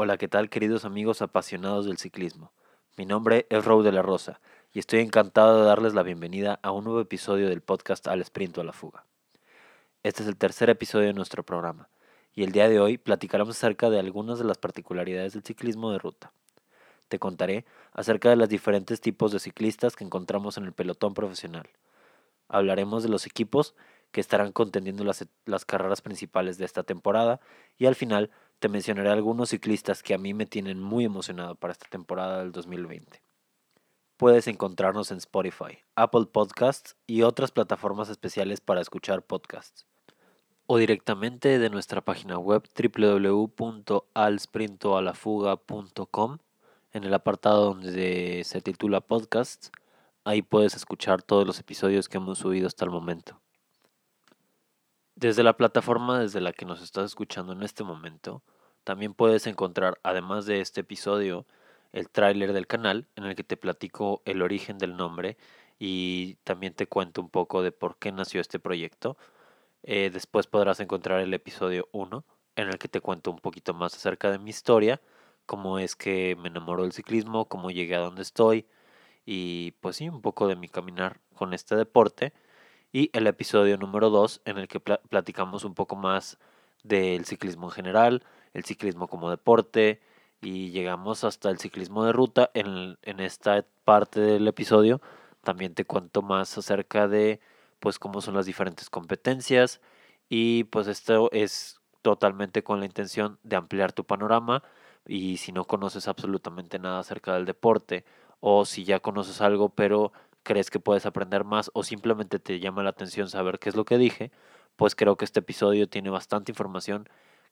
Hola, ¿qué tal queridos amigos apasionados del ciclismo? Mi nombre es Raúl de la Rosa y estoy encantado de darles la bienvenida a un nuevo episodio del podcast Al Sprint o a la Fuga. Este es el tercer episodio de nuestro programa y el día de hoy platicaremos acerca de algunas de las particularidades del ciclismo de ruta. Te contaré acerca de los diferentes tipos de ciclistas que encontramos en el pelotón profesional. Hablaremos de los equipos que estarán contendiendo las, las carreras principales de esta temporada y al final te mencionaré algunos ciclistas que a mí me tienen muy emocionado para esta temporada del 2020. Puedes encontrarnos en Spotify, Apple Podcasts y otras plataformas especiales para escuchar podcasts. O directamente de nuestra página web www.alsprintoalafuga.com en el apartado donde se titula Podcasts. Ahí puedes escuchar todos los episodios que hemos subido hasta el momento. Desde la plataforma desde la que nos estás escuchando en este momento, también puedes encontrar, además de este episodio, el tráiler del canal en el que te platico el origen del nombre y también te cuento un poco de por qué nació este proyecto. Eh, después podrás encontrar el episodio 1 en el que te cuento un poquito más acerca de mi historia, cómo es que me enamoró del ciclismo, cómo llegué a donde estoy y pues sí, un poco de mi caminar con este deporte y el episodio número 2 en el que platicamos un poco más del ciclismo en general, el ciclismo como deporte y llegamos hasta el ciclismo de ruta. En, en esta parte del episodio también te cuento más acerca de pues cómo son las diferentes competencias y pues esto es totalmente con la intención de ampliar tu panorama y si no conoces absolutamente nada acerca del deporte o si ya conoces algo pero crees que puedes aprender más o simplemente te llama la atención saber qué es lo que dije, pues creo que este episodio tiene bastante información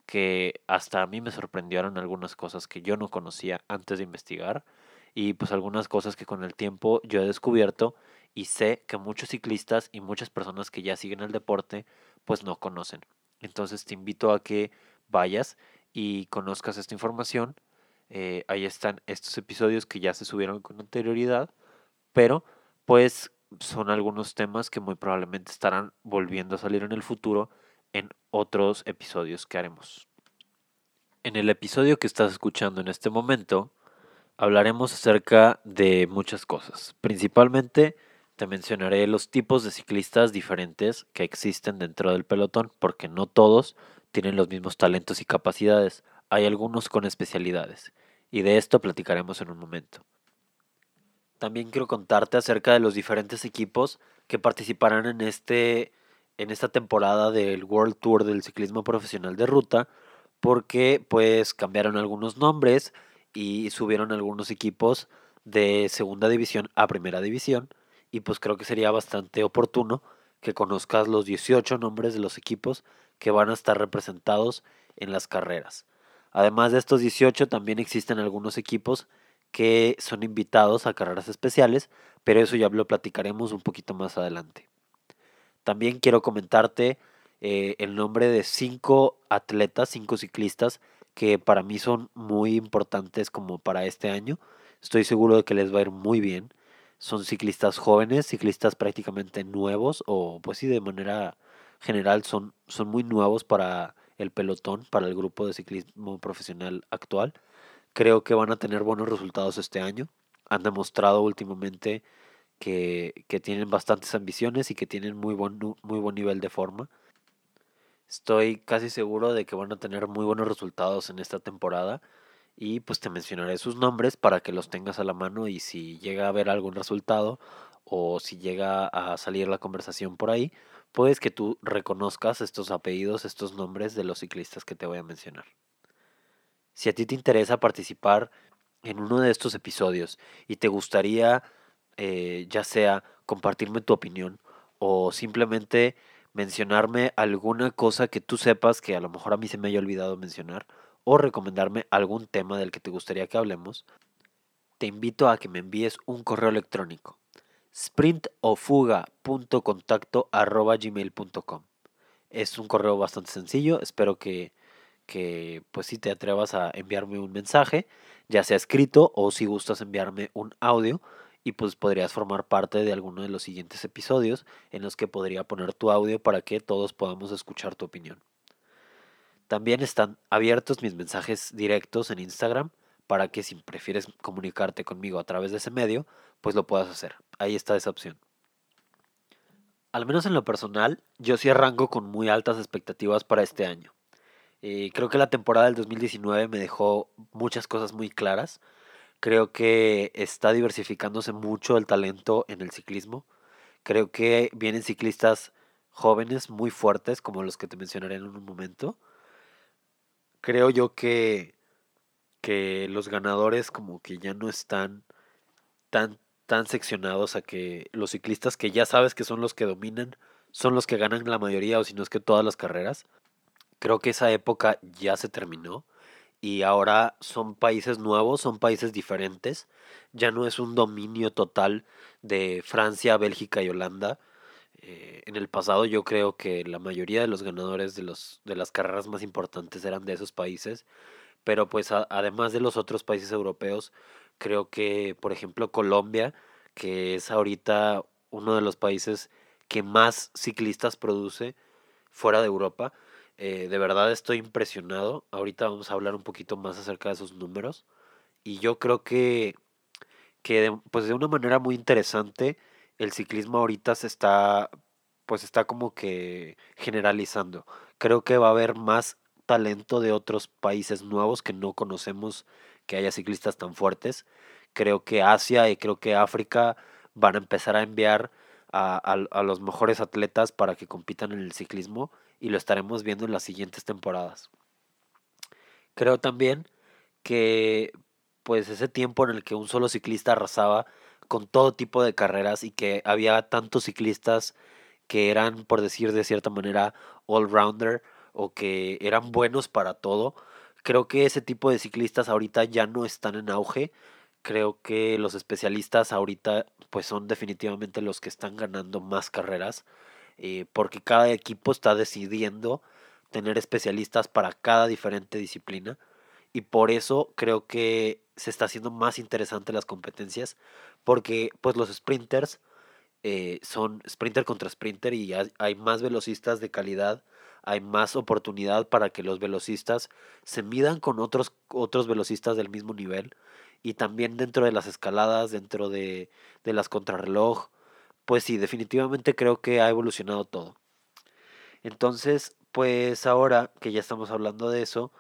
que hasta a mí me sorprendieron algunas cosas que yo no conocía antes de investigar y pues algunas cosas que con el tiempo yo he descubierto y sé que muchos ciclistas y muchas personas que ya siguen el deporte pues no conocen. Entonces te invito a que vayas y conozcas esta información. Eh, ahí están estos episodios que ya se subieron con anterioridad, pero pues son algunos temas que muy probablemente estarán volviendo a salir en el futuro en otros episodios que haremos. En el episodio que estás escuchando en este momento, hablaremos acerca de muchas cosas. Principalmente te mencionaré los tipos de ciclistas diferentes que existen dentro del pelotón, porque no todos tienen los mismos talentos y capacidades. Hay algunos con especialidades, y de esto platicaremos en un momento. También quiero contarte acerca de los diferentes equipos que participarán en este en esta temporada del World Tour del ciclismo profesional de ruta porque pues cambiaron algunos nombres y subieron algunos equipos de segunda división a primera división y pues creo que sería bastante oportuno que conozcas los 18 nombres de los equipos que van a estar representados en las carreras. Además de estos 18 también existen algunos equipos que son invitados a carreras especiales, pero eso ya lo platicaremos un poquito más adelante. También quiero comentarte eh, el nombre de cinco atletas, cinco ciclistas que para mí son muy importantes como para este año. Estoy seguro de que les va a ir muy bien. Son ciclistas jóvenes, ciclistas prácticamente nuevos o pues sí de manera general son, son muy nuevos para el pelotón, para el grupo de ciclismo profesional actual creo que van a tener buenos resultados este año. Han demostrado últimamente que, tienen bastantes ambiciones y que tienen muy buen, muy buen nivel de forma. Estoy casi seguro de que van a tener muy buenos resultados en esta temporada y pues te mencionaré sus nombres para que los tengas a la mano y si llega a haber algún resultado o si llega a salir la conversación por ahí, puedes que tú reconozcas estos apellidos, estos nombres de los ciclistas que te voy a mencionar. Si a ti te interesa participar en uno de estos episodios y te gustaría eh, ya sea compartirme tu opinión o simplemente mencionarme alguna cosa que tú sepas que a lo mejor a mí se me haya olvidado mencionar o recomendarme algún tema del que te gustaría que hablemos, te invito a que me envíes un correo electrónico sprintofuga.contacto.gmail.com Es un correo bastante sencillo, espero que que pues si te atrevas a enviarme un mensaje, ya sea escrito o si gustas enviarme un audio y pues podrías formar parte de alguno de los siguientes episodios en los que podría poner tu audio para que todos podamos escuchar tu opinión. También están abiertos mis mensajes directos en Instagram para que si prefieres comunicarte conmigo a través de ese medio, pues lo puedas hacer. Ahí está esa opción. Al menos en lo personal, yo sí arranco con muy altas expectativas para este año. Eh, creo que la temporada del 2019 me dejó muchas cosas muy claras. Creo que está diversificándose mucho el talento en el ciclismo. Creo que vienen ciclistas jóvenes muy fuertes, como los que te mencionaré en un momento. Creo yo que, que los ganadores como que ya no están tan, tan seccionados a que los ciclistas que ya sabes que son los que dominan, son los que ganan la mayoría o si no es que todas las carreras. Creo que esa época ya se terminó y ahora son países nuevos, son países diferentes. Ya no es un dominio total de Francia, Bélgica y Holanda. Eh, en el pasado yo creo que la mayoría de los ganadores de, los, de las carreras más importantes eran de esos países. Pero pues además de los otros países europeos, creo que por ejemplo Colombia, que es ahorita uno de los países que más ciclistas produce fuera de Europa, eh, de verdad estoy impresionado. Ahorita vamos a hablar un poquito más acerca de esos números. Y yo creo que, que de, pues de una manera muy interesante el ciclismo ahorita se está pues está como que generalizando. Creo que va a haber más talento de otros países nuevos que no conocemos que haya ciclistas tan fuertes. Creo que Asia y creo que África van a empezar a enviar a, a los mejores atletas para que compitan en el ciclismo y lo estaremos viendo en las siguientes temporadas. Creo también que pues ese tiempo en el que un solo ciclista arrasaba con todo tipo de carreras y que había tantos ciclistas que eran, por decir de cierta manera, all-rounder o que eran buenos para todo. Creo que ese tipo de ciclistas ahorita ya no están en auge. Creo que los especialistas ahorita pues son definitivamente los que están ganando más carreras. Eh, porque cada equipo está decidiendo tener especialistas para cada diferente disciplina y por eso creo que se está haciendo más interesante las competencias porque pues los sprinters eh, son sprinter contra sprinter y hay más velocistas de calidad hay más oportunidad para que los velocistas se midan con otros otros velocistas del mismo nivel y también dentro de las escaladas dentro de, de las contrarreloj pues sí, definitivamente creo que ha evolucionado todo. Entonces, pues ahora que ya estamos hablando de eso,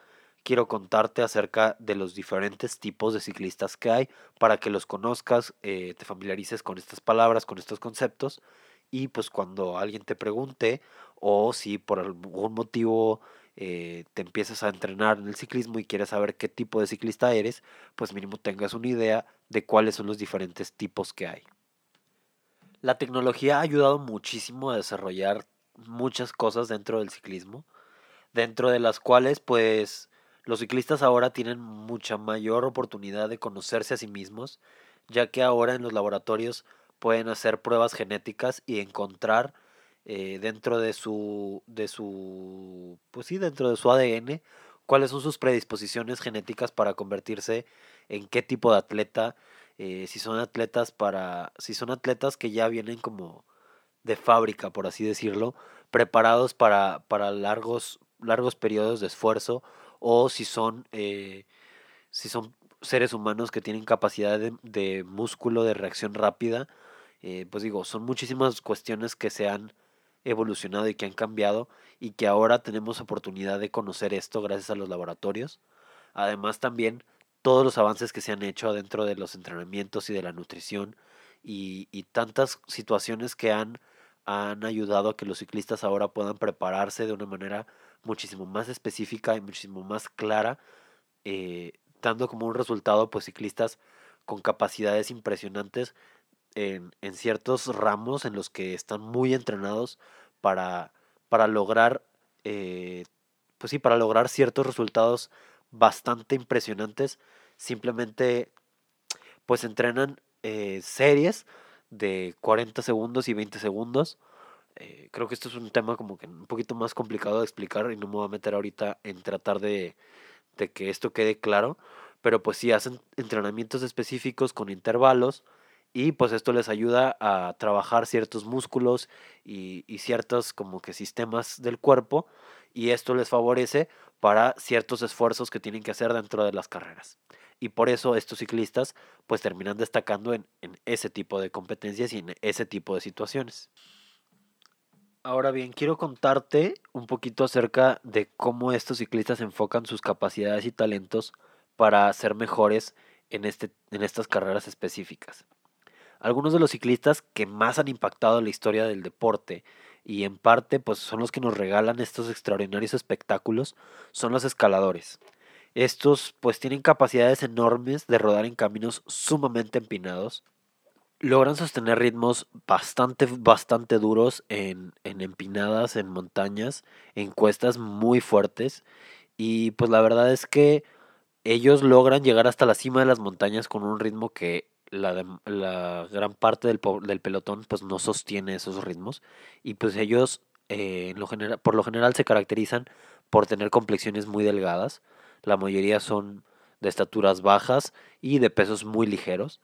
quiero contarte acerca de los diferentes tipos de ciclistas que hay para que los conozcas, eh, te familiarices con estas palabras, con estos conceptos y pues cuando alguien te pregunte o si por algún motivo eh, te empiezas a entrenar en el ciclismo y quieres saber qué tipo de ciclista eres, pues mínimo tengas una idea de cuáles son los diferentes tipos que hay. La tecnología ha ayudado muchísimo a desarrollar muchas cosas dentro del ciclismo, dentro de las cuales pues los ciclistas ahora tienen mucha mayor oportunidad de conocerse a sí mismos, ya que ahora en los laboratorios pueden hacer pruebas genéticas y encontrar eh, dentro de su de su pues sí dentro de su ADN cuáles son sus predisposiciones genéticas para convertirse en qué tipo de atleta eh, si son atletas para, si son atletas que ya vienen como de fábrica, por así decirlo, preparados para, para largos, largos periodos de esfuerzo, o si son, eh, si son seres humanos que tienen capacidad de, músculo, de reacción rápida, eh, pues digo, son muchísimas cuestiones que se han evolucionado y que han cambiado y que ahora tenemos oportunidad de conocer esto gracias a los laboratorios. Además también todos los avances que se han hecho dentro de los entrenamientos y de la nutrición y, tantas situaciones que han, han ayudado a que los ciclistas ahora puedan prepararse de una manera muchísimo más específica y muchísimo más clara, eh, dando como un resultado pues ciclistas con capacidades impresionantes en, en, ciertos ramos en los que están muy entrenados para, para lograr eh, pues sí, para lograr ciertos resultados bastante impresionantes. Simplemente pues entrenan eh, series de 40 segundos y 20 segundos. Eh, creo que esto es un tema como que un poquito más complicado de explicar y no me voy a meter ahorita en tratar de, de que esto quede claro. Pero pues sí hacen entrenamientos específicos con intervalos y pues esto les ayuda a trabajar ciertos músculos y, y, ciertos como que sistemas del cuerpo y esto les favorece para ciertos esfuerzos que tienen que hacer dentro de las carreras. Y por eso estos ciclistas pues terminan destacando en, en ese tipo de competencias y en ese tipo de situaciones. Ahora bien, quiero contarte un poquito acerca de cómo estos ciclistas enfocan sus capacidades y talentos para ser mejores en, este, en estas carreras específicas. Algunos de los ciclistas que más han impactado la historia del deporte y en parte pues son los que nos regalan estos extraordinarios espectáculos son los escaladores. Estos pues tienen capacidades enormes de rodar en caminos sumamente empinados logran sostener ritmos bastante, bastante duros en, en empinadas, en montañas, en cuestas muy fuertes. Y pues la verdad es que ellos logran llegar hasta la cima de las montañas con un ritmo que la, la gran parte del, del, pelotón pues no sostiene esos ritmos. Y pues ellos eh, por lo general se caracterizan por tener complexiones muy delgadas. La mayoría son de estaturas bajas y de pesos muy ligeros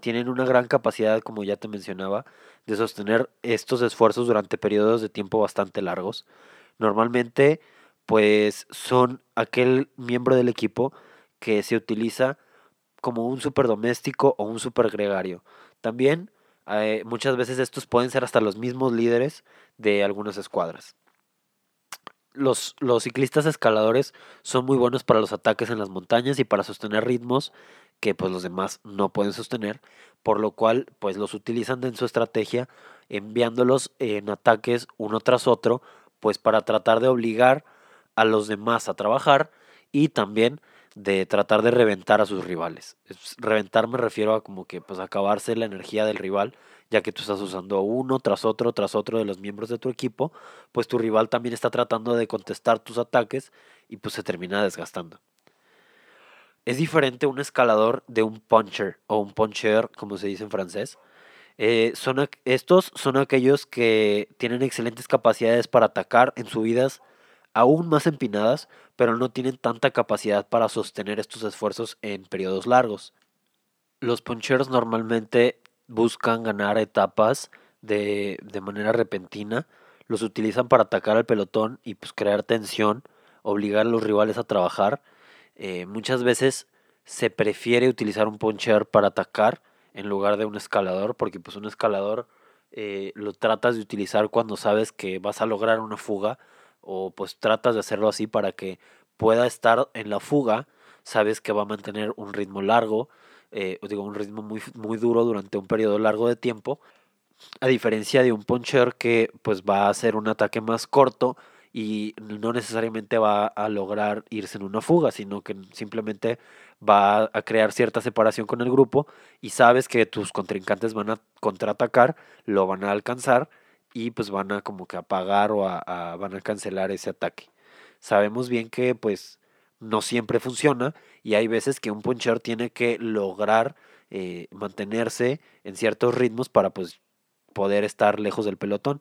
tienen una gran capacidad, como ya te mencionaba, de sostener estos esfuerzos durante periodos de tiempo bastante largos. Normalmente, pues son aquel miembro del equipo que se utiliza como un superdoméstico o un supergregario. También eh, muchas veces estos pueden ser hasta los mismos líderes de algunas escuadras. Los, los, ciclistas escaladores son muy buenos para los ataques en las montañas y para sostener ritmos que pues los demás no pueden sostener, por lo cual pues los utilizan en su estrategia enviándolos en ataques uno tras otro, pues para tratar de obligar a los demás a trabajar y también de tratar de reventar a sus rivales. Reventar me refiero a como que pues acabarse la energía del rival, ya que tú estás usando uno tras otro tras otro de los miembros de tu equipo, pues tu rival también está tratando de contestar tus ataques y pues se termina desgastando. Es diferente un escalador de un puncher o un puncher, como se dice en francés. Eh, son, estos son aquellos que tienen excelentes capacidades para atacar en subidas aún más empinadas, pero no tienen tanta capacidad para sostener estos esfuerzos en periodos largos. Los punchers normalmente buscan ganar etapas de, de manera repentina, los utilizan para atacar al pelotón y pues crear tensión, obligar a los rivales a trabajar. Eh, muchas veces se prefiere utilizar un poncher para atacar en lugar de un escalador, porque pues un escalador eh, lo tratas de utilizar cuando sabes que vas a lograr una fuga o pues tratas de hacerlo así para que pueda estar en la fuga, sabes que va a mantener un ritmo largo, eh, digo un ritmo muy, muy duro durante un periodo largo de tiempo, a diferencia de un poncher que pues va a hacer un ataque más corto, y no necesariamente va a lograr irse en una fuga, sino que simplemente va a crear cierta separación con el grupo y sabes que tus contrincantes van a contraatacar, lo van a alcanzar y pues van a como que apagar o a, van a cancelar ese ataque. Sabemos bien que pues no siempre funciona y hay veces que un puncher tiene que lograr eh, mantenerse en ciertos ritmos para pues poder estar lejos del pelotón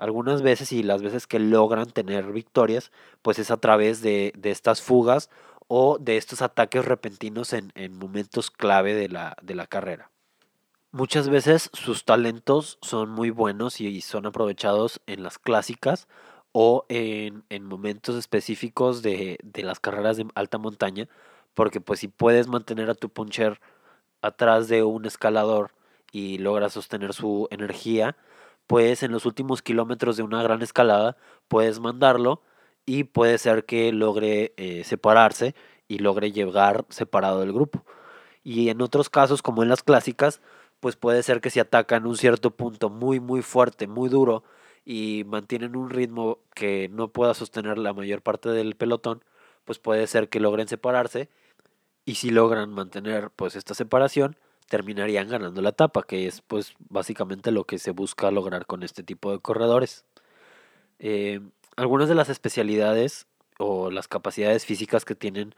algunas veces y las veces que logran tener victorias, pues es a través de, estas fugas o de estos ataques repentinos en, momentos clave de la, de la, carrera. Muchas veces sus talentos son muy buenos y son aprovechados en las clásicas o en, en momentos específicos de, de, las carreras de alta montaña, porque pues si puedes mantener a tu puncher atrás de un escalador y logras sostener su energía, pues en los últimos kilómetros de una gran escalada puedes mandarlo y puede ser que logre eh, separarse y logre llegar separado del grupo. Y en otros casos, como en las clásicas, pues puede ser que si atacan un cierto punto muy, muy fuerte, muy duro, y mantienen un ritmo que no pueda sostener la mayor parte del pelotón, pues puede ser que logren separarse. Y si logran mantener pues esta separación, terminarían ganando la etapa, que es pues básicamente lo que se busca lograr con este tipo de corredores. Eh, algunas de las especialidades o las capacidades físicas que tienen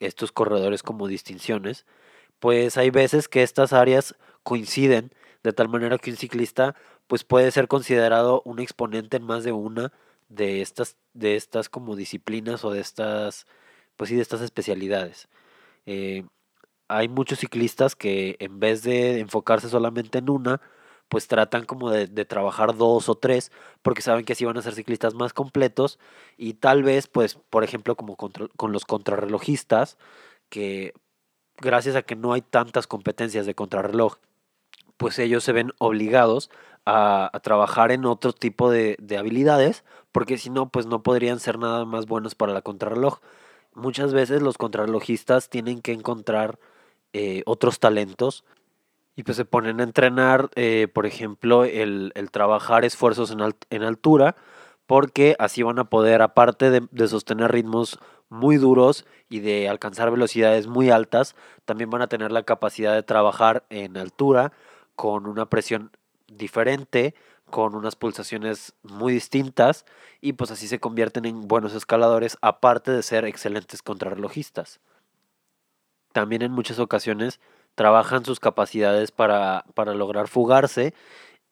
estos corredores como distinciones, pues hay veces que estas áreas coinciden de tal manera que un ciclista pues puede ser considerado un exponente en más de una de estas de estas como disciplinas o de estas pues sí de estas especialidades. Eh, hay muchos ciclistas que en vez de enfocarse solamente en una, pues tratan como de, trabajar dos o tres, porque saben que así van a ser ciclistas más completos y tal vez, pues, por ejemplo, como con los contrarrelojistas, que gracias a que no hay tantas competencias de contrarreloj, pues ellos se ven obligados a, trabajar en otro tipo de, habilidades, porque si no, pues no podrían ser nada más buenos para la contrarreloj. Muchas veces los contrarrelojistas tienen que encontrar eh, otros talentos y pues se ponen a entrenar, eh, por ejemplo, el, trabajar esfuerzos en, en, altura, porque así van a poder, aparte de sostener ritmos muy duros y de alcanzar velocidades muy altas, también van a tener la capacidad de trabajar en altura con una presión diferente, con unas pulsaciones muy distintas y pues así se convierten en buenos escaladores aparte de ser excelentes contrarrelojistas. También en muchas ocasiones trabajan sus capacidades para, para lograr fugarse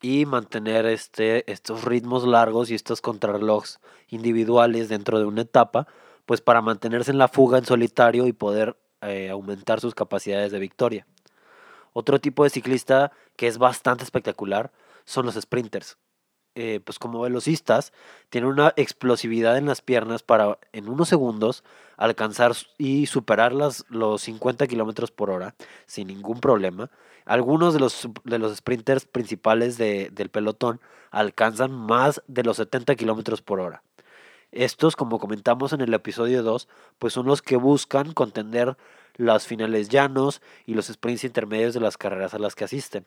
y mantener este, estos ritmos largos y estos contrarrelojes individuales dentro de una etapa pues para mantenerse en la fuga en solitario y poder eh, aumentar sus capacidades de victoria. Otro tipo de ciclista que es bastante espectacular son los sprinters. Eh, pues como velocistas, tienen una explosividad en las piernas para en unos segundos alcanzar y superar las, los 50 kilómetros por hora sin ningún problema. Algunos de los, de los sprinters principales del pelotón alcanzan más de los 70 kilómetros por hora. Estos, como comentamos en el episodio 2, pues son los que buscan contender las finales llanos y los sprints intermedios de las carreras a las que asisten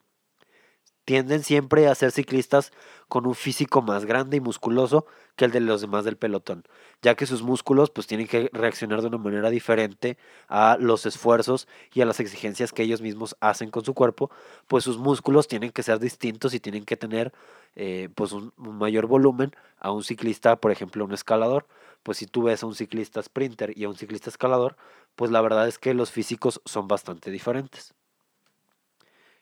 tienden siempre a ser ciclistas con un físico más grande y musculoso que el de los demás del pelotón, ya que sus músculos pues tienen que reaccionar de una manera diferente a los esfuerzos y a las exigencias que ellos mismos hacen con su cuerpo, pues sus músculos tienen que ser distintos y tienen que tener eh, pues un, un, mayor volumen a un ciclista, por ejemplo, un escalador. Pues si tú ves a un ciclista sprinter y a un ciclista escalador, pues la verdad es que los físicos son bastante diferentes.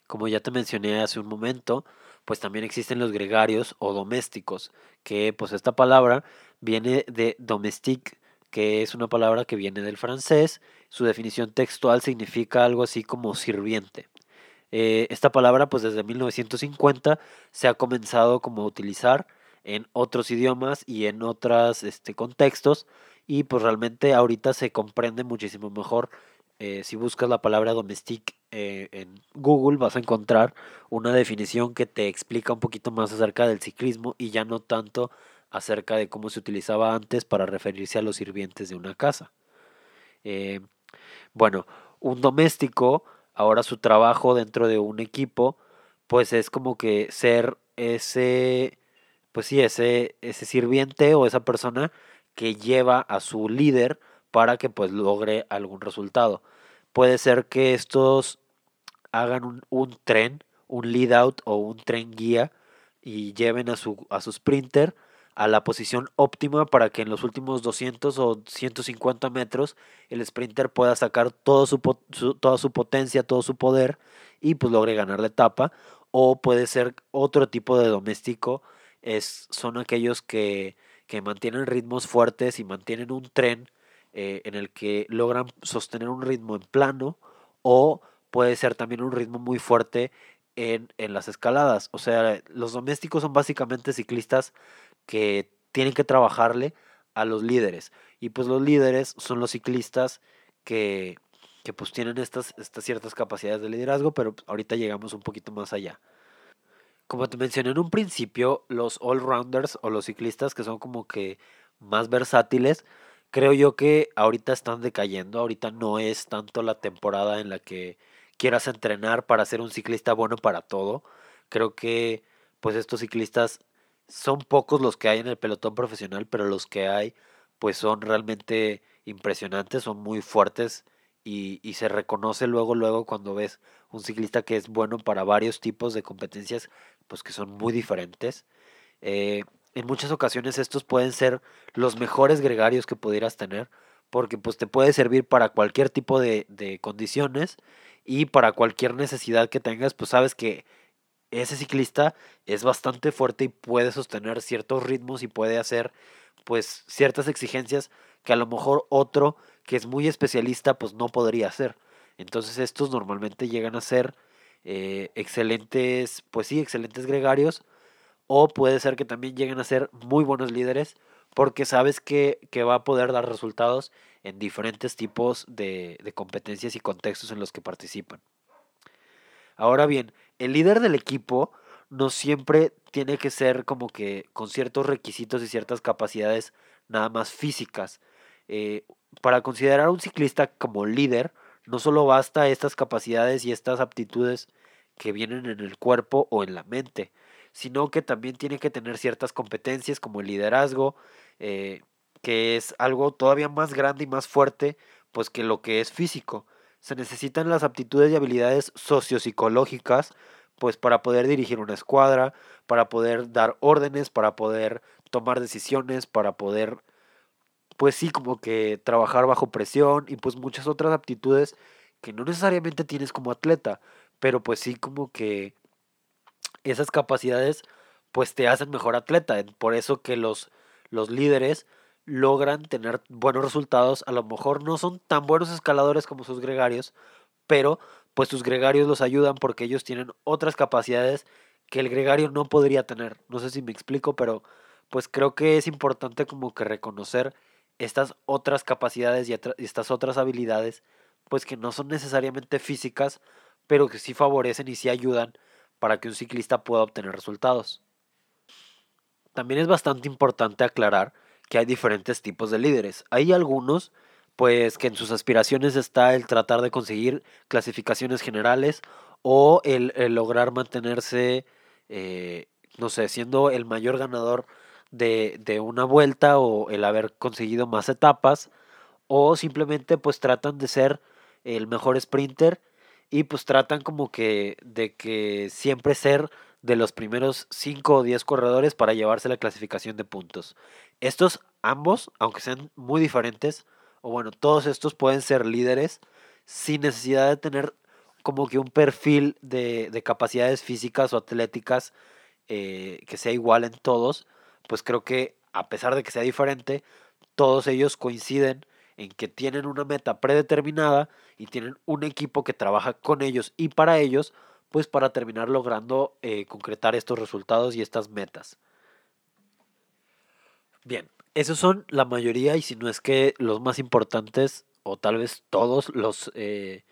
Como ya te mencioné hace un momento, pues también existen los gregarios o domésticos, que pues esta palabra viene de domestique, que es una palabra que viene del francés. Su definición textual significa algo así como sirviente. Eh, esta palabra pues desde 1950 se ha comenzado como a utilizar en otros idiomas y en otros este, contextos y pues realmente ahorita se comprende muchísimo mejor eh, si buscas la palabra domestique eh, en Google vas a encontrar una definición que te explica un poquito más acerca del ciclismo y ya no tanto acerca de cómo se utilizaba antes para referirse a los sirvientes de una casa. Eh, bueno, un doméstico, ahora su trabajo dentro de un equipo, pues es como que ser ese, pues sí, ese, ese sirviente o esa persona que lleva a su líder para que pues logre algún resultado. Puede ser que estos hagan un, tren, un lead out o un tren guía y lleven a su, a su sprinter a la posición óptima para que en los últimos 200 o 150 metros el sprinter pueda sacar su, toda su potencia, todo su poder y pues logre ganar la etapa. O puede ser otro tipo de doméstico, es, son aquellos que, que mantienen ritmos fuertes y mantienen un tren eh, en el que logran sostener un ritmo en plano o puede ser también un ritmo muy fuerte en, en las escaladas. O sea, los domésticos son básicamente ciclistas que tienen que trabajarle a los líderes. Y pues los líderes son los ciclistas que, que pues tienen estas, estas ciertas capacidades de liderazgo, pero ahorita llegamos un poquito más allá. Como te mencioné en un principio, los all-rounders o los ciclistas que son como que más versátiles, creo yo que ahorita están decayendo, ahorita no es tanto la temporada en la que quieras entrenar para ser un ciclista bueno para todo. Creo que pues estos ciclistas son pocos los que hay en el pelotón profesional, pero los que hay pues son realmente impresionantes, son muy fuertes y, y se reconoce luego, luego cuando ves un ciclista que es bueno para varios tipos de competencias, pues que son muy diferentes. Eh, en muchas ocasiones estos pueden ser los mejores gregarios que pudieras tener, porque pues te puede servir para cualquier tipo de, de condiciones y para cualquier necesidad que tengas, pues sabes que ese ciclista es bastante fuerte y puede sostener ciertos ritmos y puede hacer pues ciertas exigencias que a lo mejor otro que es muy especialista pues no podría hacer. Entonces estos normalmente llegan a ser eh, excelentes, pues sí, excelentes gregarios, o puede ser que también lleguen a ser muy buenos líderes, porque sabes que, que va a poder dar resultados en diferentes tipos de, de competencias y contextos en los que participan. Ahora bien, el líder del equipo no siempre tiene que ser como que con ciertos requisitos y ciertas capacidades nada más físicas. Eh, para considerar a un ciclista como líder, no solo basta estas capacidades y estas aptitudes que vienen en el cuerpo o en la mente, sino que también tiene que tener ciertas competencias como el liderazgo, eh, que es algo todavía más grande y más fuerte pues que lo que es físico. Se necesitan las aptitudes y habilidades sociopsicológicas pues para poder dirigir una escuadra, para poder dar órdenes, para poder tomar decisiones, para poder, pues sí, como que trabajar bajo presión y pues muchas otras aptitudes que no necesariamente tienes como atleta, pero pues sí como que esas capacidades pues te hacen mejor atleta. Por eso que los, los líderes logran tener buenos resultados. A lo mejor no son tan buenos escaladores como sus gregarios, pero pues sus gregarios los ayudan porque ellos tienen otras capacidades que el gregario no podría tener. No sé si me explico, pero pues creo que es importante como que reconocer estas otras capacidades y estas otras habilidades, pues que no son necesariamente físicas, pero que sí favorecen y sí ayudan para que un ciclista pueda obtener resultados. También es bastante importante aclarar que hay diferentes tipos de líderes. Hay algunos pues que en sus aspiraciones está el tratar de conseguir clasificaciones generales o el, lograr mantenerse, eh, no sé, siendo el mayor ganador de, de, una vuelta o el haber conseguido más etapas o simplemente pues tratan de ser el mejor sprinter y pues tratan como que de que siempre ser de los primeros 5 o 10 corredores para llevarse la clasificación de puntos. Estos ambos, aunque sean muy diferentes, o bueno, todos estos pueden ser líderes sin necesidad de tener como que un perfil de, de capacidades físicas o atléticas eh, que sea igual en todos, pues creo que a pesar de que sea diferente, todos ellos coinciden en que tienen una meta predeterminada y tienen un equipo que trabaja con ellos y para ellos, pues para terminar logrando eh, concretar estos resultados y estas metas. Bien, esos son la mayoría y si no es que los más importantes o tal vez todos los, eh,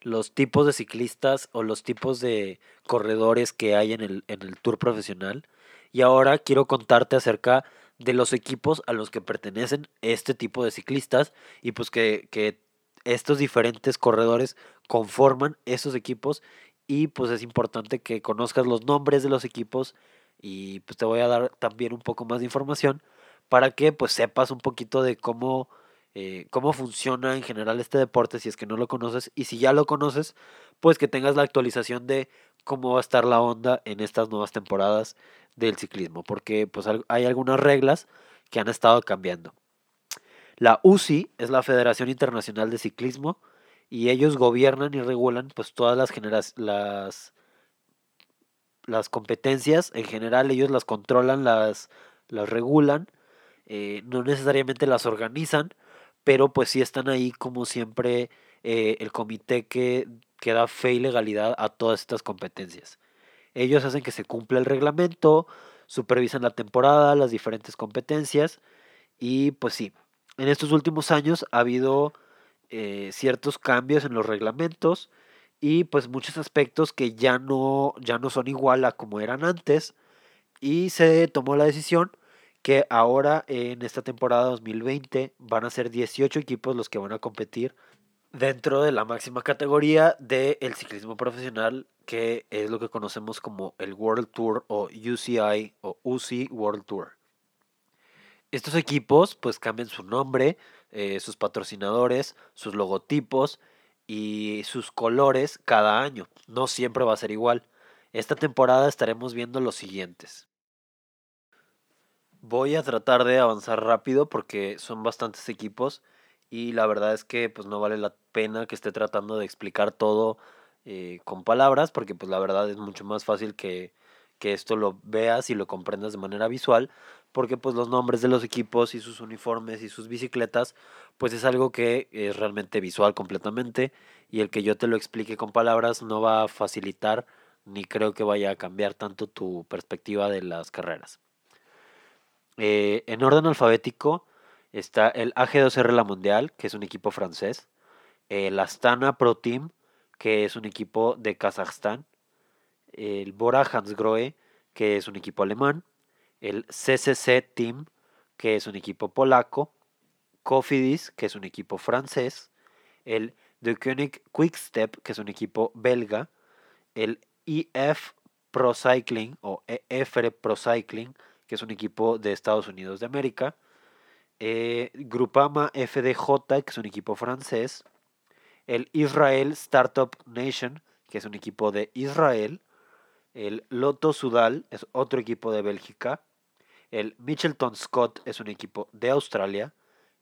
los tipos de ciclistas o los tipos de corredores que hay en el, en el tour profesional. Y ahora quiero contarte acerca de los equipos a los que pertenecen este tipo de ciclistas y pues que, que estos diferentes corredores conforman esos equipos y pues es importante que conozcas los nombres de los equipos y pues te voy a dar también un poco más de información para que pues sepas un poquito de cómo, eh, cómo funciona en general este deporte si es que no lo conoces y si ya lo conoces, pues que tengas la actualización de cómo va a estar la onda en estas nuevas temporadas del ciclismo, porque pues hay algunas reglas que han estado cambiando. La UCI es la Federación Internacional de Ciclismo y ellos gobiernan y regulan pues todas las las las competencias en general ellos las controlan, las las regulan eh, no necesariamente las organizan, pero pues sí están ahí como siempre eh, el comité que, que da fe y legalidad a todas estas competencias. Ellos hacen que se cumpla el reglamento, supervisan la temporada, las diferentes competencias y pues sí, en estos últimos años ha habido eh, ciertos cambios en los reglamentos y pues muchos aspectos que ya no, ya no son igual a como eran antes y se tomó la decisión que ahora en esta temporada 2020 van a ser 18 equipos los que van a competir dentro de la máxima categoría del ciclismo profesional, que es lo que conocemos como el World Tour o UCI o UCI World Tour. Estos equipos pues cambian su nombre, eh, sus patrocinadores, sus logotipos y sus colores cada año. No siempre va a ser igual. Esta temporada estaremos viendo los siguientes. Voy a tratar de avanzar rápido porque son bastantes equipos y la verdad es que pues no vale la pena que esté tratando de explicar todo eh, con palabras porque pues la verdad es mucho más fácil que, que esto lo veas y lo comprendas de manera visual porque pues los nombres de los equipos y sus uniformes y sus bicicletas, pues es algo que es realmente visual completamente y el que yo te lo explique con palabras no va a facilitar ni creo que vaya a cambiar tanto tu perspectiva de las carreras. Eh, en orden alfabético está el AG2R La Mundial, que es un equipo francés, el Astana Pro Team, que es un equipo de Kazajstán, el Bora Hansgrohe, que es un equipo alemán, el CCC Team, que es un equipo polaco, Cofidis, que es un equipo francés, el De Quickstep, que es un equipo belga, el EF Pro Cycling o EFR Pro Cycling, que es un equipo de Estados Unidos de América, eh, Grupama FDJ, que es un equipo francés, el Israel Startup Nation, que es un equipo de Israel, el Lotto Sudal es otro equipo de Bélgica, el Mitchelton Scott es un equipo de Australia,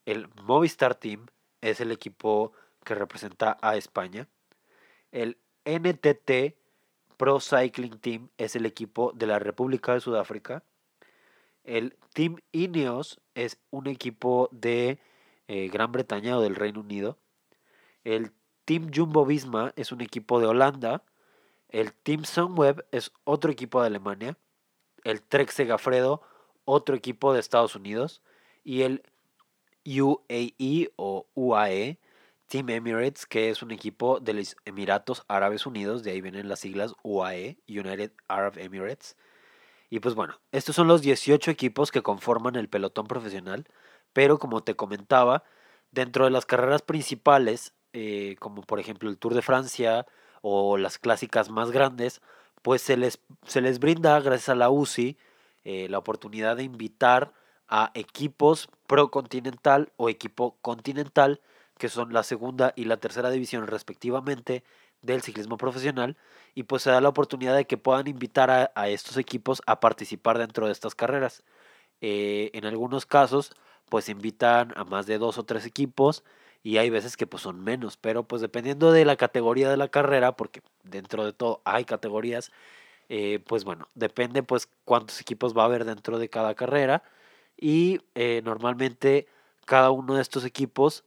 el Movistar Team es el equipo que representa a España, el NTT Pro Cycling Team es el equipo de la República de Sudáfrica, el Team Ineos es un equipo de eh, Gran Bretaña o del Reino Unido. El Team Jumbo Visma es un equipo de Holanda. El Team Sunweb es otro equipo de Alemania. El Trek Segafredo, otro equipo de Estados Unidos. Y el UAE o UAE, Team Emirates, que es un equipo de los Emiratos Árabes Unidos. De ahí vienen las siglas UAE, United Arab Emirates. Y pues bueno, estos son los 18 equipos que conforman el pelotón profesional, pero como te comentaba, dentro de las carreras principales, eh, como por ejemplo el Tour de Francia o las clásicas más grandes, pues se les, se les brinda, gracias a la UCI, eh, la oportunidad de invitar a equipos pro continental o equipo continental, que son la segunda y la tercera división respectivamente del ciclismo profesional, y pues se da la oportunidad de que puedan invitar a, estos equipos a participar dentro de estas carreras. Eh, en algunos casos, pues invitan a más de dos o tres equipos y hay veces que pues son menos, pero pues dependiendo de la categoría de la carrera, porque dentro de todo hay categorías, eh, pues bueno, depende pues cuántos equipos va a haber dentro de cada carrera y eh, normalmente cada uno de estos equipos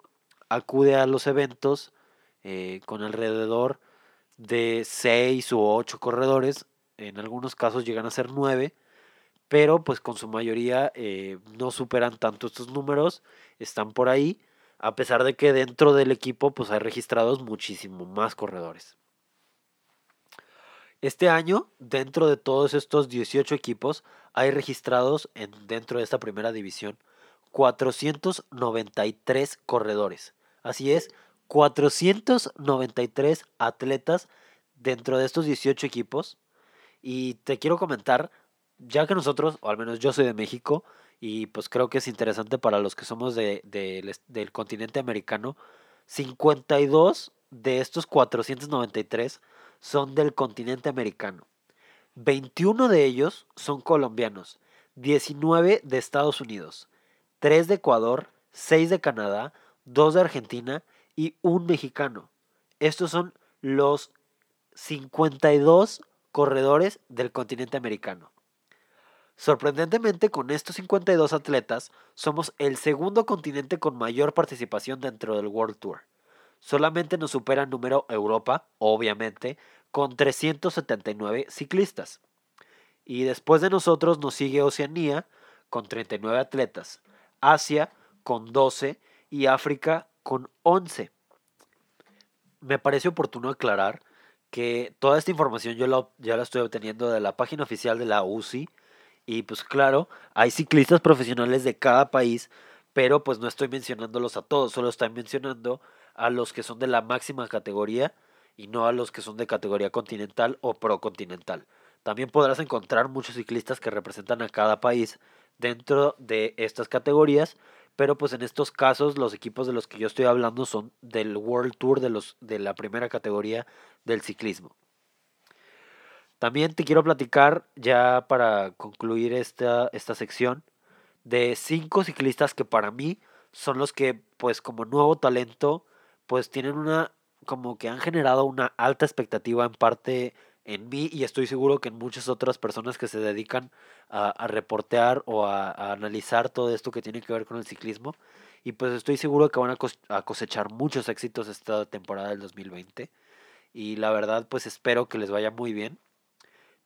acude a los eventos con alrededor de 6 u 8 corredores, en algunos casos llegan a ser 9, pero pues con su mayoría eh, no superan tanto estos números, están por ahí, a pesar de que dentro del equipo pues hay registrados muchísimo más corredores. Este año, dentro de todos estos 18 equipos, hay registrados en, dentro de esta primera división 493 corredores. Así es, 493 atletas dentro de estos 18 equipos. Y te quiero comentar, ya que nosotros, o al menos yo soy de México, y pues creo que es interesante para los que somos de, del continente americano, 52 de estos 493 son del continente americano. 21 de ellos son colombianos, 19 de Estados Unidos, 3 de Ecuador, 6 de Canadá, 2 de Argentina y un mexicano. Estos son los 52 corredores del continente americano. Sorprendentemente, con estos 52 atletas, somos el segundo continente con mayor participación dentro del World Tour. Solamente nos supera el número Europa, obviamente, con 379 ciclistas. Y después de nosotros nos sigue Oceanía con 39 atletas, Asia con 12 y África con 11. Me parece oportuno aclarar que toda esta información yo ya la estoy obteniendo de la página oficial de la UCI y pues claro, hay ciclistas profesionales de cada país, pero pues no estoy mencionándolos a todos, solo estoy mencionando a los que son de la máxima categoría y no a los que son de categoría continental o procontinental. También podrás encontrar muchos ciclistas que representan a cada país dentro de estas categorías, pero pues en estos casos los equipos de los que yo estoy hablando son del World Tour de, los, de la primera categoría del ciclismo. También te quiero platicar, ya para concluir esta, esta sección, de cinco ciclistas que para mí son los que, pues como nuevo talento, pues tienen una, como que han generado una alta expectativa en parte en mí y estoy seguro que en muchas otras personas que se dedican a, reportear o a, analizar todo esto que tiene que ver con el ciclismo. Y pues estoy seguro que van a cosechar muchos éxitos esta temporada del 2020. Y la verdad pues espero que les vaya muy bien.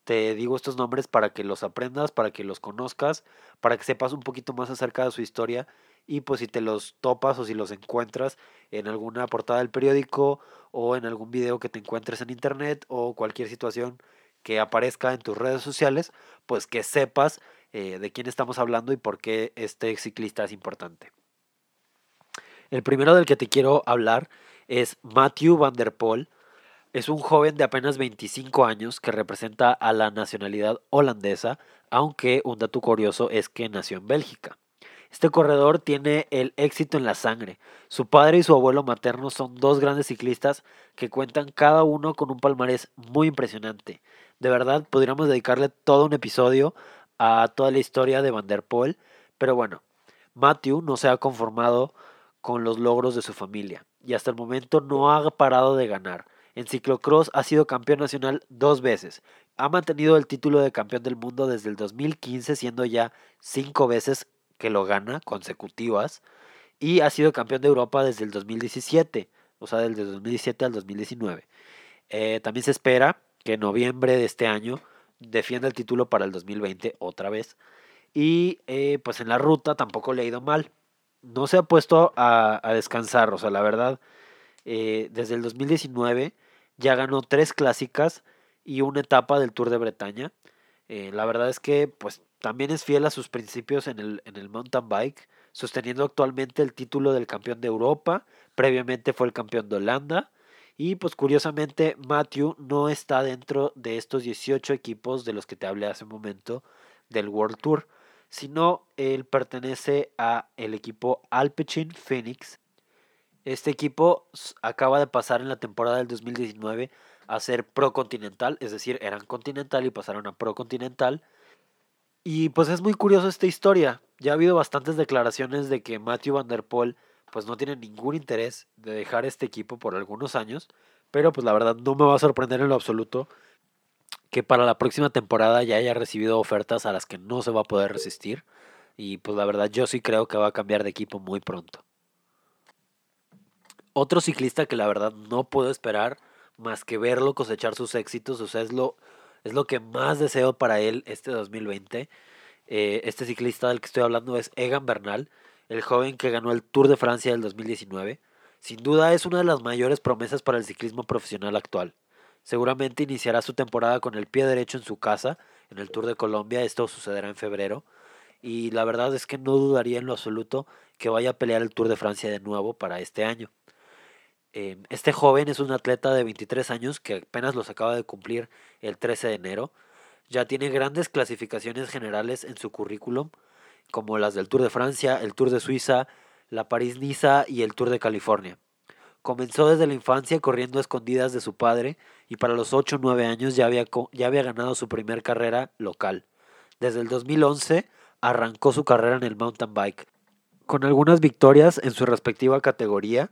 Te digo estos nombres para que los aprendas, para que los conozcas, para que sepas un poquito más acerca de su historia y pues si te los topas o si los encuentras en alguna portada del periódico o en algún video que te encuentres en internet o cualquier situación que aparezca en tus redes sociales, pues que sepas eh, de quién estamos hablando y por qué este ciclista es importante. El primero del que te quiero hablar es Matthew Van Der Poel. Es un joven de apenas 25 años que representa a la nacionalidad holandesa, aunque un dato curioso es que nació en Bélgica. Este corredor tiene el éxito en la sangre. Su padre y su abuelo materno son dos grandes ciclistas que cuentan cada uno con un palmarés muy impresionante. De verdad, podríamos dedicarle todo un episodio a toda la historia de Van der Poel, pero bueno, Matthew no se ha conformado con los logros de su familia y hasta el momento no ha parado de ganar. En ciclocross ha sido campeón nacional dos veces. Ha mantenido el título de campeón del mundo desde el 2015, siendo ya cinco veces que lo gana consecutivas y ha sido campeón de Europa desde el 2017, o sea, desde el 2017 al 2019. Eh, también se espera que en noviembre de este año defienda el título para el 2020 otra vez. Y eh, pues en la ruta tampoco le ha ido mal. No se ha puesto a, descansar, o sea, la verdad, eh, desde el 2019 ya ganó tres clásicas y una etapa del Tour de Bretaña. la verdad es que pues también es fiel a sus principios en el, en el mountain bike, sosteniendo actualmente el título del campeón de Europa, previamente fue el campeón de Holanda, y pues curiosamente Matthew no está dentro de estos 18 equipos de los que te hablé hace un momento del World Tour, sino él pertenece a el equipo Alpecin Phoenix. Este equipo acaba de pasar en la temporada del 2019 a ser Pro Continental, es decir, eran Continental y pasaron a Pro Continental y pues es muy curioso esta historia. Ya ha habido bastantes declaraciones de que Matthew Van Der Poel pues no tiene ningún interés de dejar este equipo por algunos años, pero pues la verdad no me va a sorprender en lo absoluto que para la próxima temporada ya haya recibido ofertas a las que no se va a poder resistir y pues la verdad yo sí creo que va a cambiar de equipo muy pronto. Otro ciclista que la verdad no puedo esperar más que verlo cosechar sus éxitos, o sea, es lo es lo que más deseo para él este 2020. Eh, este ciclista del que estoy hablando es Egan Bernal, el joven que ganó el Tour de Francia del 2019. Sin duda es una de las mayores promesas para el ciclismo profesional actual. Seguramente iniciará su temporada con el pie derecho en su casa, en el Tour de Colombia, esto sucederá en febrero, y la verdad es que no dudaría en lo absoluto que vaya a pelear el Tour de Francia de nuevo para este año. Em, este joven es un atleta de 23 años que apenas los acaba de cumplir el 13 de enero. Ya tiene grandes clasificaciones generales en su currículum, como las del Tour de Francia, el Tour de Suiza, la París-Niza y el Tour de California. Comenzó desde la infancia corriendo a escondidas de su padre y para los 8 o 9 años ya había, ya había ganado su primer carrera local. Desde el 2011 arrancó su carrera en el mountain bike, con algunas victorias en su respectiva categoría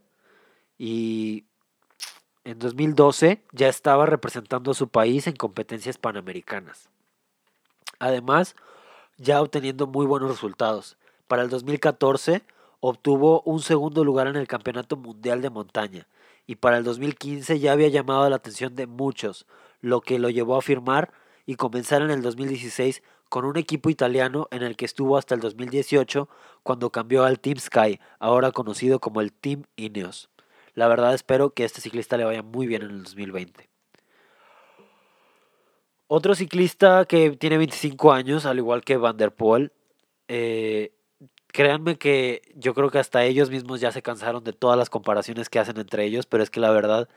y en 2012 ya estaba representando a su país en competencias panamericanas. Además, ya obteniendo muy buenos resultados. Para el 2014 obtuvo un segundo lugar en el Campeonato Mundial de Montaña y para el 2015 ya había llamado la atención de muchos, lo que lo llevó a firmar y comenzar en el 2016 con un equipo italiano en el que estuvo hasta el 2018 cuando cambió al Team Sky, ahora conocido como el Team Ineos. La verdad espero que a este ciclista le vaya muy bien en el 2020. Otro ciclista que tiene 25 años, al igual que Van der Poel, eh, créanme que yo creo que hasta ellos mismos ya se cansaron de todas las comparaciones que hacen entre ellos, pero es que la verdad,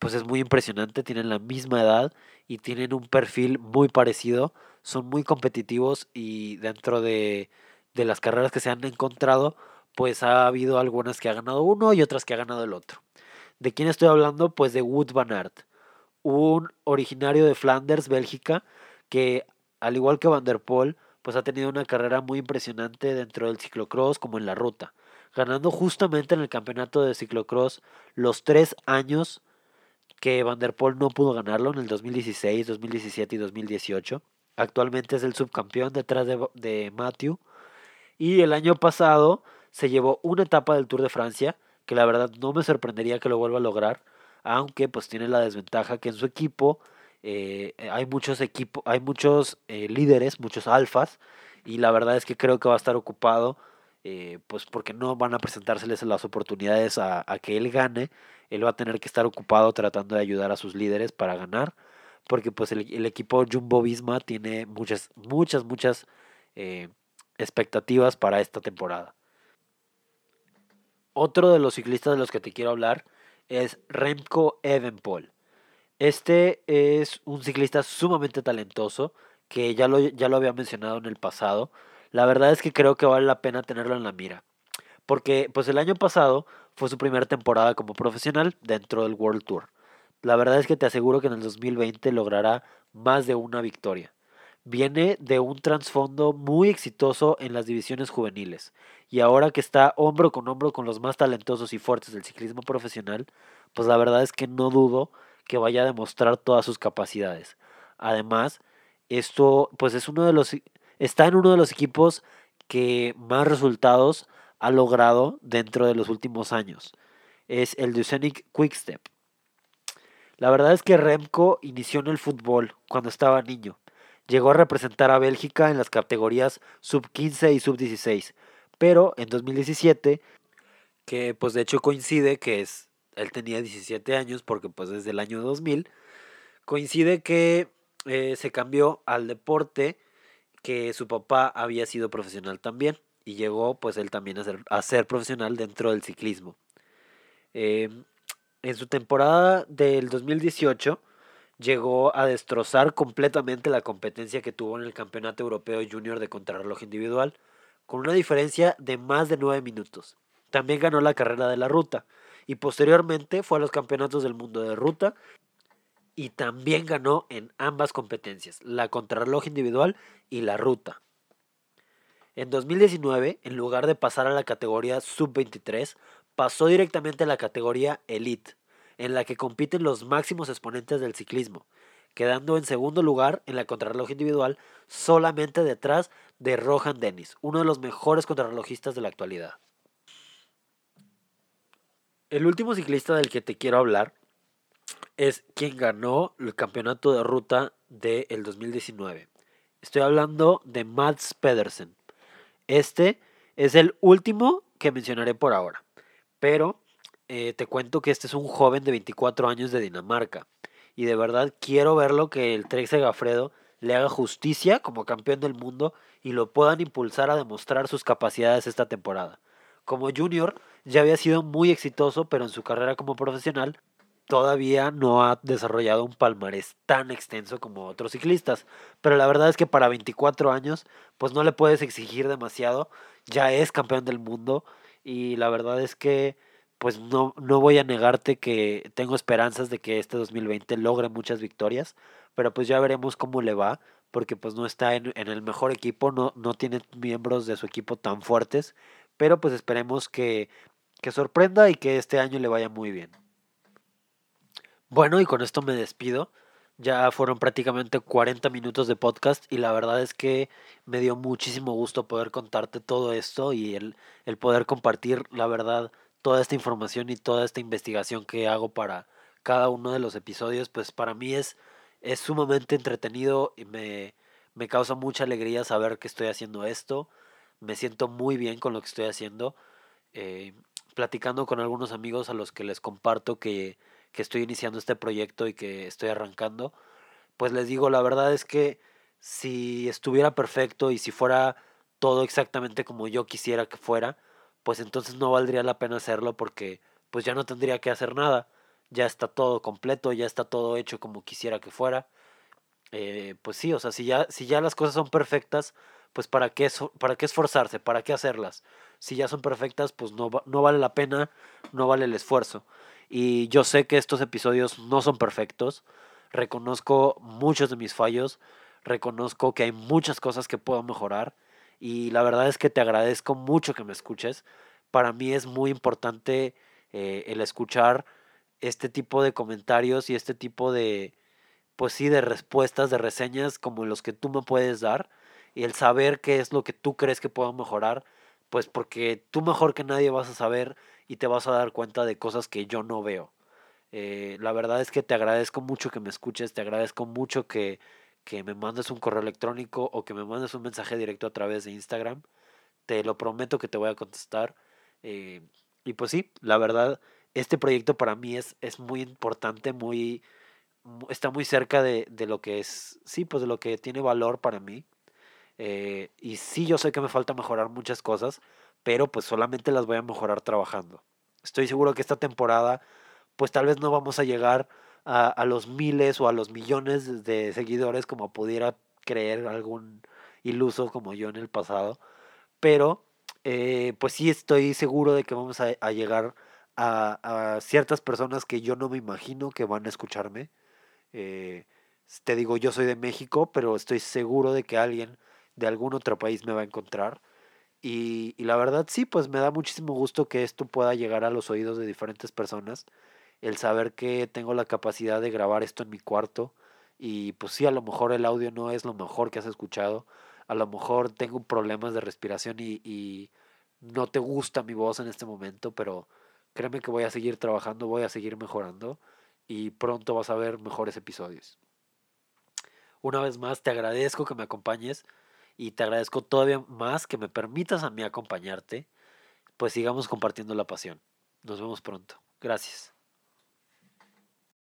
pues es muy impresionante, tienen la misma edad y tienen un perfil muy parecido, son muy competitivos y dentro de, de las carreras que se han encontrado, pues ha habido algunas que ha ganado uno y otras que ha ganado el otro. ¿De quién estoy hablando? Pues de Wood Van Aert, un originario de Flanders, Bélgica, que al igual que Van der Poel, pues ha tenido una carrera muy impresionante dentro del ciclocross como en la ruta, ganando justamente en el campeonato de ciclocross los tres años que Van der Poel no pudo ganarlo en el 2016, 2017 y 2018. Actualmente es el subcampeón detrás de, de Matthew. Y el año pasado se llevó una etapa del Tour de Francia, que la verdad no me sorprendería que lo vuelva a lograr, aunque pues tiene la desventaja que en su equipo eh, hay muchos equipos, hay muchos eh, líderes, muchos alfas, y la verdad es que creo que va a estar ocupado, eh, pues porque no van a presentárseles las oportunidades a, que él gane, él va a tener que estar ocupado tratando de ayudar a sus líderes para ganar, porque pues el, el equipo Jumbo Visma tiene muchas, muchas, muchas expectativas para esta temporada. Otro de los ciclistas de los que te quiero hablar es Remco Evenpol. Este es un ciclista sumamente talentoso que ya lo, ya lo había mencionado en el pasado. La verdad es que creo que vale la pena tenerlo en la mira. Porque pues el año pasado fue su primera temporada como profesional dentro del World Tour. La verdad es que te aseguro que en el 2020 logrará más de una victoria viene de un trasfondo muy exitoso en las divisiones juveniles y ahora que está hombro con hombro con los más talentosos y fuertes del ciclismo profesional, pues la verdad es que no dudo que vaya a demostrar todas sus capacidades. Además, esto pues es uno de los está en uno de los equipos que más resultados ha logrado dentro de los últimos años. Es el Quick Quickstep. La verdad es que Remco inició en el fútbol cuando estaba niño Llegó a representar a Bélgica en las categorías sub 15 y sub 16, pero en 2017, que pues de hecho coincide que es, él tenía 17 años porque pues desde el año 2000, coincide que eh, se cambió al deporte que su papá había sido profesional también y llegó pues él también a ser, a ser profesional dentro del ciclismo. Em, en su temporada del 2018 llegó a destrozar completamente la competencia que tuvo en el Campeonato Europeo Junior de Contrarreloj Individual, con una diferencia de más de 9 minutos. También ganó la carrera de la ruta y posteriormente fue a los Campeonatos del Mundo de Ruta y también ganó en ambas competencias, la contrarreloj individual y la ruta. En 2019, en lugar de pasar a la categoría sub-23, pasó directamente a la categoría elite, en la que compiten los máximos exponentes del ciclismo, quedando en segundo lugar en la contrarreloj individual solamente detrás de Rohan Dennis, uno de los mejores contrarrelojistas de la actualidad. El último ciclista del que te quiero hablar es quien ganó el campeonato de ruta del 2019. Estoy hablando de Mats Pedersen. Este es el último que mencionaré por ahora, pero eh, te cuento que este es un joven de 24 años de Dinamarca. Y de verdad quiero verlo que el Trek Segafredo le haga justicia como campeón del mundo y lo puedan impulsar a demostrar sus capacidades esta temporada. Como junior ya había sido muy exitoso, pero en su carrera como profesional todavía no ha desarrollado un palmarés tan extenso como otros ciclistas. Pero la verdad es que para 24 años, pues no le puedes exigir demasiado. Ya es campeón del mundo y la verdad es que pues no, no voy a negarte que tengo esperanzas de que este 2020 logre muchas victorias, pero pues ya veremos cómo le va, porque pues no está en, el mejor equipo, no, no tiene miembros de su equipo tan fuertes, pero pues esperemos que, que sorprenda y que este año le vaya muy bien. Bueno, y con esto me despido. Ya fueron prácticamente 40 minutos de podcast y la verdad es que me dio muchísimo gusto poder contarte todo esto y el, el poder compartir, la verdad, toda esta información y toda esta investigación que hago para cada uno de los episodios, pues para mí es, es sumamente entretenido y me, me causa mucha alegría saber que estoy haciendo esto. Me siento muy bien con lo que estoy haciendo. Eh, platicando con algunos amigos a los que les comparto que, que estoy iniciando este proyecto y que estoy arrancando, pues les digo, la verdad es que si estuviera perfecto y si fuera todo exactamente como yo quisiera que fuera, pues entonces no valdría la pena hacerlo porque pues ya no tendría que hacer nada. Ya está todo completo, ya está todo hecho como quisiera que fuera. Eh, pues sí, o sea, si ya, si ya las cosas son perfectas, pues para qué, para qué esforzarse, para qué hacerlas. Si ya son perfectas, pues no, no vale la pena, no vale el esfuerzo. Y yo sé que estos episodios no son perfectos, reconozco muchos de mis fallos, reconozco que hay muchas cosas que puedo mejorar y la verdad es que te agradezco mucho que me escuches. Para mí es muy importante eh, el escuchar este tipo de comentarios y este tipo de, pues sí, de respuestas, de reseñas como los que tú me puedes dar y el saber qué es lo que tú crees que puedo mejorar, pues porque tú mejor que nadie vas a saber y te vas a dar cuenta de cosas que yo no veo. Eh, la verdad es que te agradezco mucho que me escuches, te agradezco mucho que, que me mandes un correo electrónico o que me mandes un mensaje directo a través de Instagram. Te lo prometo que te voy a contestar. Eh, y pues sí, la verdad, este proyecto para mí es, es muy importante, muy, está muy cerca de, de, lo que es, sí, pues de lo que tiene valor para mí. Eh, y sí, yo sé que me falta mejorar muchas cosas, pero pues solamente las voy a mejorar trabajando. Estoy seguro que esta temporada, pues tal vez no vamos a llegar a, a los miles o a los millones de seguidores como pudiera creer algún iluso como yo en el pasado, pero eh, pues sí estoy seguro de que vamos a, a llegar a, a, ciertas personas que yo no me imagino que van a escucharme. Eh, te digo, yo soy de México, pero estoy seguro de que alguien de algún otro país me va a encontrar. Y, y, la verdad sí, pues me da muchísimo gusto que esto pueda llegar a los oídos de diferentes personas. El saber que tengo la capacidad de grabar esto en mi cuarto. Y pues sí, a lo mejor el audio no es lo mejor que has escuchado. A lo mejor tengo problemas de respiración y, y no te gusta mi voz en este momento, pero créeme que voy a seguir trabajando, voy a seguir mejorando y pronto vas a ver mejores episodios. Una vez más, te agradezco que me acompañes y te agradezco todavía más que me permitas a mí acompañarte, pues sigamos compartiendo la pasión. Nos vemos pronto. Gracias.